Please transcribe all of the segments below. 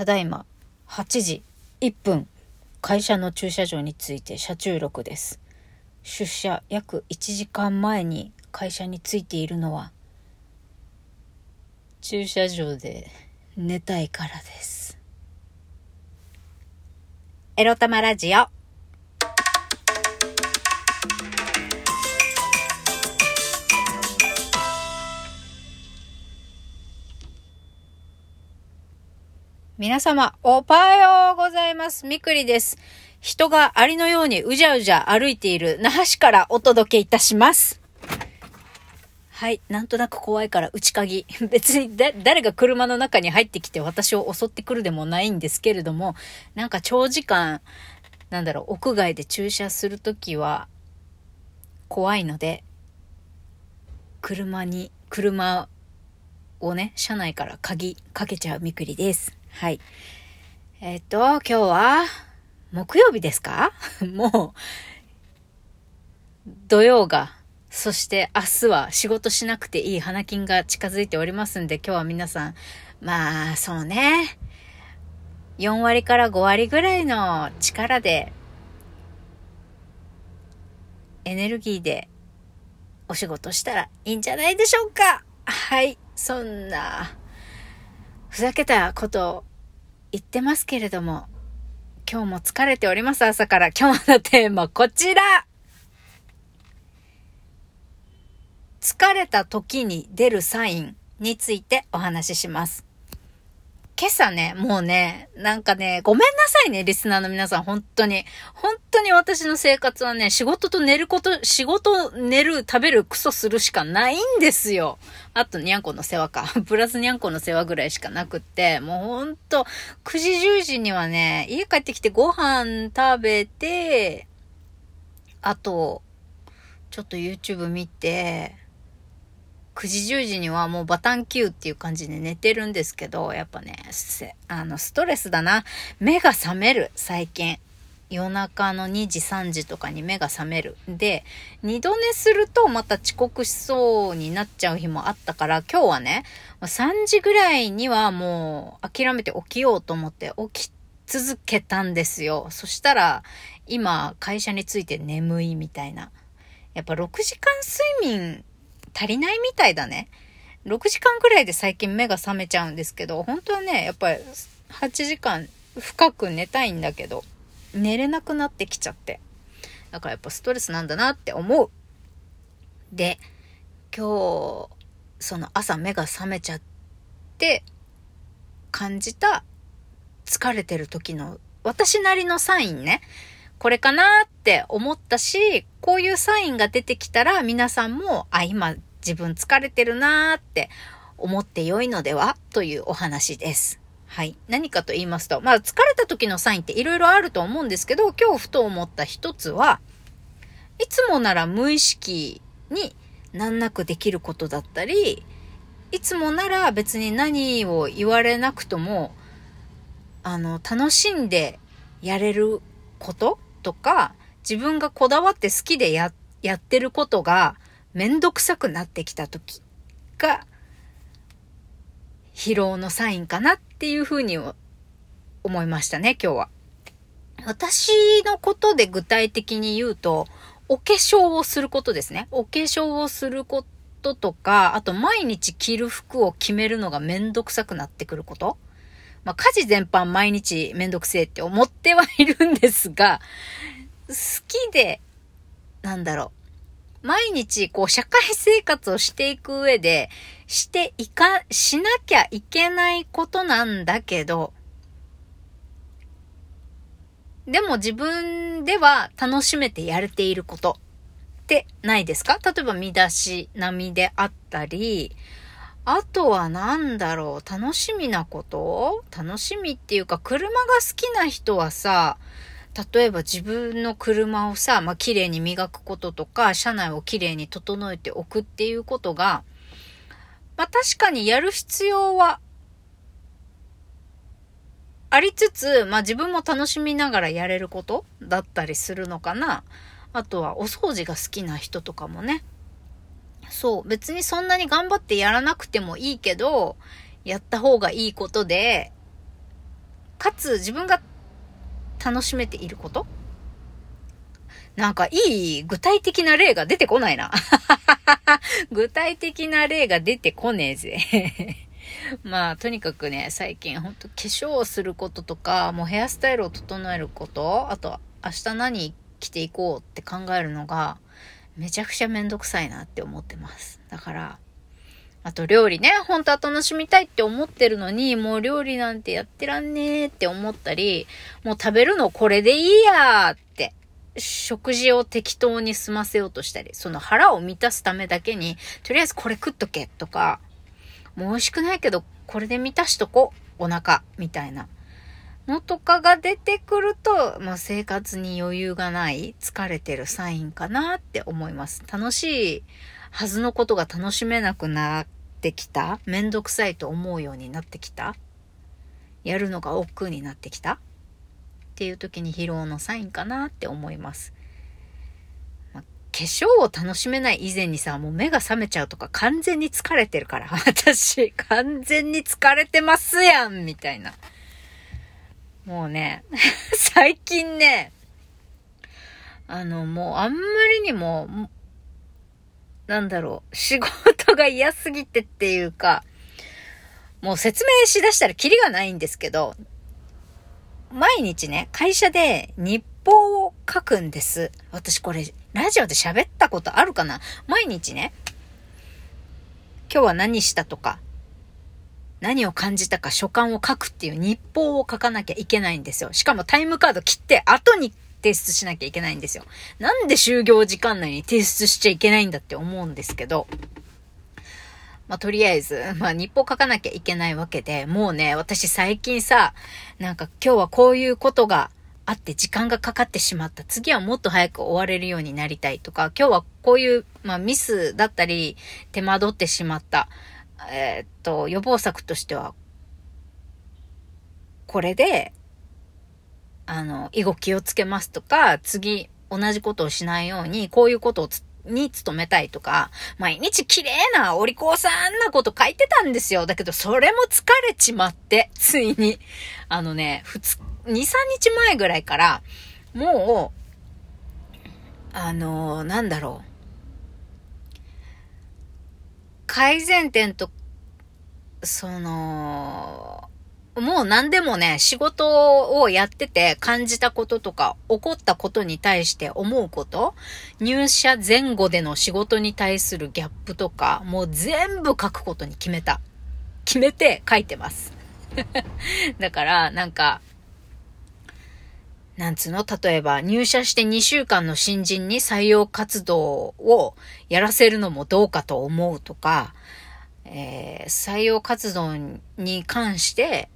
ただいま8時1分会社の駐車場について車中録です。出社約1時間前に会社に着いているのは駐車場で寝たいからです。エロ玉ラジオ。皆様、おはようございます。みくりです。人がアリのようにうじゃうじゃ歩いている那覇市からお届けいたします。はい。なんとなく怖いから内鍵。別にだ、誰が車の中に入ってきて私を襲ってくるでもないんですけれども、なんか長時間、なんだろう、屋外で駐車するときは怖いので、車に、車をね、車内から鍵かけちゃうみくりです。はい。えっと、今日は、木曜日ですか？もう、土曜が、そして明日は仕事しなくていい花金が近づいておりますんで、今日は皆さん、まあ、そうね。4割から5割ぐらいの力で、エネルギーでお仕事したらいいんじゃないでしょうかはい、そんな、ふざけたこと言ってますけれども、今日も疲れております、朝から。今日のテーマ、こちら疲れた時に出るサインについてお話しします。今朝ね、もうね、なんかね、ごめんなさいね、リスナーの皆さん、本当に。本当に私の生活はね、仕事と寝ること、仕事、寝る、食べる、クソするしかないんですよ。あと、にゃんこの世話か。プラスにゃんこの世話ぐらいしかなくって、もうほんと、9時10時にはね、家帰ってきてご飯食べて、あと、ちょっと YouTube 見て、9時10時にはもうバタンキューっていう感じで寝てるんですけど、やっぱね、あの、ストレスだな。目が覚める、最近。夜中の2時3時とかに目が覚める。で、二度寝するとまた遅刻しそうになっちゃう日もあったから、今日はね、3時ぐらいにはもう諦めて起きようと思って起き続けたんですよ。そしたら、今会社に着いて眠いみたいな。やっぱ6時間睡眠足りないみたいだね。6時間くらいで最近目が覚めちゃうんですけど、本当はね、やっぱり8時間深く寝たいんだけど、寝れなくなってきちゃって。だからやっぱストレスなんだなって思う。で、今日、その朝目が覚めちゃって感じた疲れてる時の私なりのサインね。これかなって思ったし、こういうサインが出てきたら皆さんも、あ、今自分疲れてるなーって思って良いのではというお話です。はい。何かと言いますと、まあ疲れた時のサインって色々あると思うんですけど、今日ふと思った一つは、いつもなら無意識に難なくできることだったり、いつもなら別に何を言われなくとも、あの、楽しんでやれることとか、自分がこだわって好きでや、やってることがめんどくさくなってきた時が、疲労のサインかなっていうふうに思いましたね、今日は。私のことで具体的に言うと、お化粧をすることですね。お化粧をすることとか、あと毎日着る服を決めるのがめんどくさくなってくること。まあ、家事全般毎日めんどくせえって思ってはいるんですが、好きで、なんだろう。毎日、こう、社会生活をしていく上で、していか、しなきゃいけないことなんだけど、でも自分では楽しめてやれていることってないですか？例えば見出し並みであったり、あとは何だろう？楽しみなこと？楽しみっていうか、車が好きな人はさ、例えば自分の車をさ、まあ、綺麗に磨くこととか、車内を綺麗に整えておくっていうことが、まあ、確かにやる必要はありつつ、まあ、自分も楽しみながらやれることだったりするのかな。あとはお掃除が好きな人とかもね。そう、別にそんなに頑張ってやらなくてもいいけど、やった方がいいことで、かつ自分が楽しめていること？なんかいい具体的な例が出てこないな。具体的な例が出てこねえぜ。まあ、とにかくね、最近ほんと化粧をすることとか、もうヘアスタイルを整えること、あと明日何着ていこうって考えるのが、めちゃくちゃめんどくさいなって思ってます。だから、あと料理ね、本当は楽しみたいって思ってるのに、もう料理なんてやってらんねえって思ったり、もう食べるのこれでいいやって、食事を適当に済ませようとしたり、その腹を満たすためだけに、とりあえずこれ食っとけとか、もう美味しくないけど、これで満たしとこう、お腹、みたいな。のとかが出てくると、まあ、生活に余裕がない、疲れてるサインかなって思います。楽しいはずのことが楽しめなくなってきためんどくさいと思うようになってきたやるのが億劫になってきたっていう時に疲労のサインかなって思います。ま、化粧を楽しめない以前にさ、もう目が覚めちゃうとか完全に疲れてるから。私、完全に疲れてますやんみたいな。もうね、最近ね、あの、もうあんまりにも、なんだろう、仕事が嫌すぎてっていうか、もう説明しだしたらキリがないんですけど、毎日ね、会社で日報を書くんです。私これ、ラジオで喋ったことあるかな？毎日ね、今日は何したとか、何を感じたか所感を書くっていう日報を書かなきゃいけないんですよ。しかもタイムカード切って後に提出しなきゃいけないんですよ。なんで就業時間内に提出しちゃいけないんだって思うんですけど、まあ、とりあえず、まあ、日報書かなきゃいけないわけで、もうね、私最近さ、なんか今日はこういうことがあって時間がかかってしまった。次はもっと早く終われるようになりたいとか、今日はこういう、まあ、ミスだったり、手間取ってしまった。えー、っと、予防策としては、これで、あの、以後気をつけますとか、次同じことをしないように、こういうことをに努めたいとか、毎日綺麗なお利口さんなこと書いてたんですよ。だけど、それも疲れちまって、ついに。あのね、二日、2、3日前ぐらいから、もう、あのなんだろう。改善点と、その、もう何でもね、仕事をやってて感じたこととか、起こったことに対して思うこと、入社前後での仕事に対するギャップとか、もう全部書くことに決めた。決めて書いてます。だから、なんか、なんつうの？例えば、入社して2週間の新人に採用活動をやらせるのもどうかと思うとか、えー、採用活動に関して、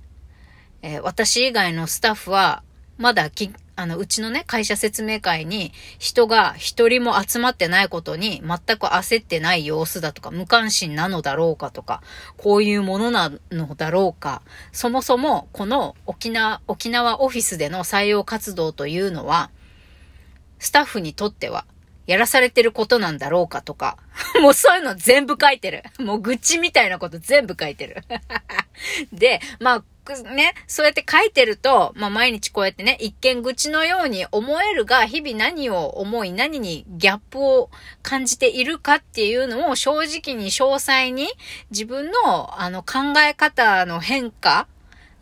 えー、私以外のスタッフは、まだき、あの、うちのね、会社説明会に人が一人も集まってないことに全く焦ってない様子だとか、無関心なのだろうかとか、こういうものなのだろうか、そもそもこの沖縄、沖縄オフィスでの採用活動というのは、スタッフにとってはやらされてることなんだろうかとか、もうそういうの全部書いてる。もう愚痴みたいなこと全部書いてる。で、まあ、ね、そうやって書いてると、まあ毎日こうやってね、一見愚痴のように思えるが、日々何を思い、何にギャップを感じているかっていうのを正直に詳細に自分のあの考え方の変化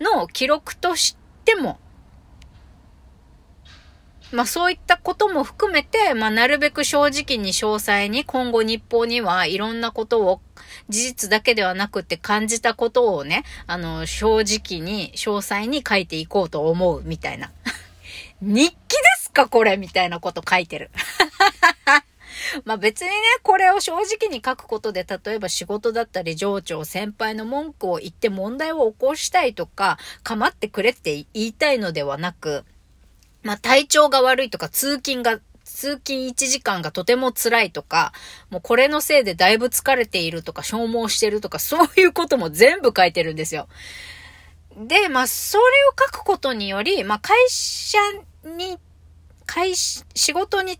の記録としてもまあそういったことも含めて、まあなるべく正直に詳細に今後日報にはいろんなことを事実だけではなくて感じたことをね、あの正直に詳細に書いていこうと思うみたいな。日記ですかこれみたいなこと書いてる。まあ別にね、これを正直に書くことで、例えば仕事だったり上長、先輩の文句を言って問題を起こしたいとか、構ってくれって言いたいのではなく、まあ、体調が悪いとか、通勤が、通勤1時間がとても辛いとか、もうこれのせいでだいぶ疲れているとか、消耗してるとか、そういうことも全部書いてるんですよ。で、まあ、それを書くことにより、まあ、会社に、会、仕事に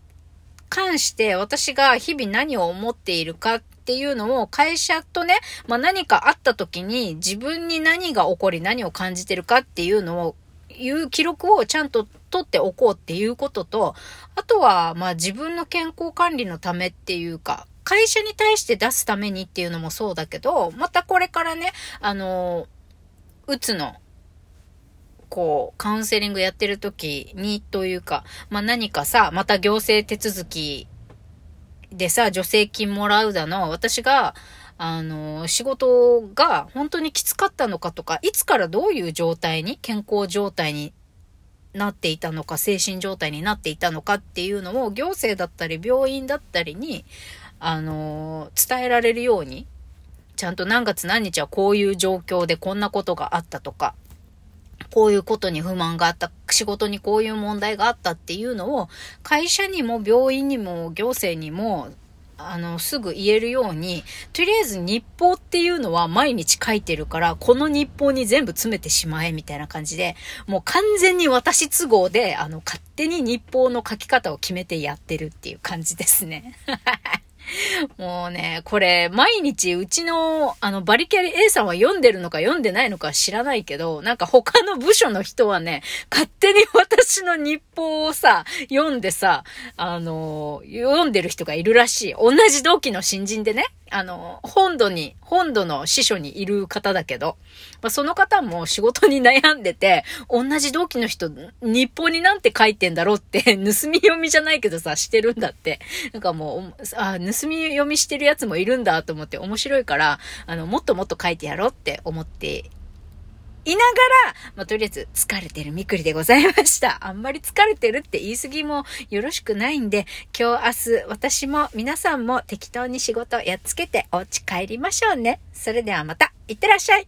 関して私が日々何を思っているかっていうのを会社とね、まあ、何かあった時に自分に何が起こり何を感じてるかっていうのをいう記録をちゃんと取っておこうっていうことと、あとは、まあ自分の健康管理のためっていうか、会社に対して出すためにっていうのもそうだけど、またこれからね、あの、うつの、こう、カウンセリングやってる時にというか、まあ何かさ、また行政手続きでさ、助成金もらうだの、私が、あの、仕事が本当にきつかったのかとか、いつからどういう状態に、健康状態になっていたのか、精神状態になっていたのかっていうのを、行政だったり病院だったりに、あの、伝えられるように、ちゃんと何月何日はこういう状況でこんなことがあったとか、こういうことに不満があった、仕事にこういう問題があったっていうのを、会社にも病院にも行政にもあの、すぐ言えるように、とりあえず日報っていうのは毎日書いてるから、この日報に全部詰めてしまえ、みたいな感じで、もう完全に私都合で、あの、勝手に日報の書き方を決めてやってるっていう感じですね。もうね、これ、毎日うちの、あの、バリキャリ A さんは読んでるのか読んでないのか知らないけど、なんか他の部署の人はね、勝手に私の日報をさ、読んでさ、あの、読んでる人がいるらしい。同じ同期の新人でね、あの、本土に、本土の司書にいる方だけど、まあ、その方も仕事に悩んでて、同じ同期の人、日報になんて書いてんだろうって、盗み読みじゃないけどさ、してるんだって。なんかもう、あ、盗み読みしてるやつもいるんだと思って面白いから、あの、もっともっと書いてやろうって思っていながら、まあ、とりあえず疲れてるみくりでございました。あんまり疲れてるって言い過ぎもよろしくないんで、今日明日私も皆さんも適当に仕事やっつけてお家帰りましょうね。それではまた、いってらっしゃい。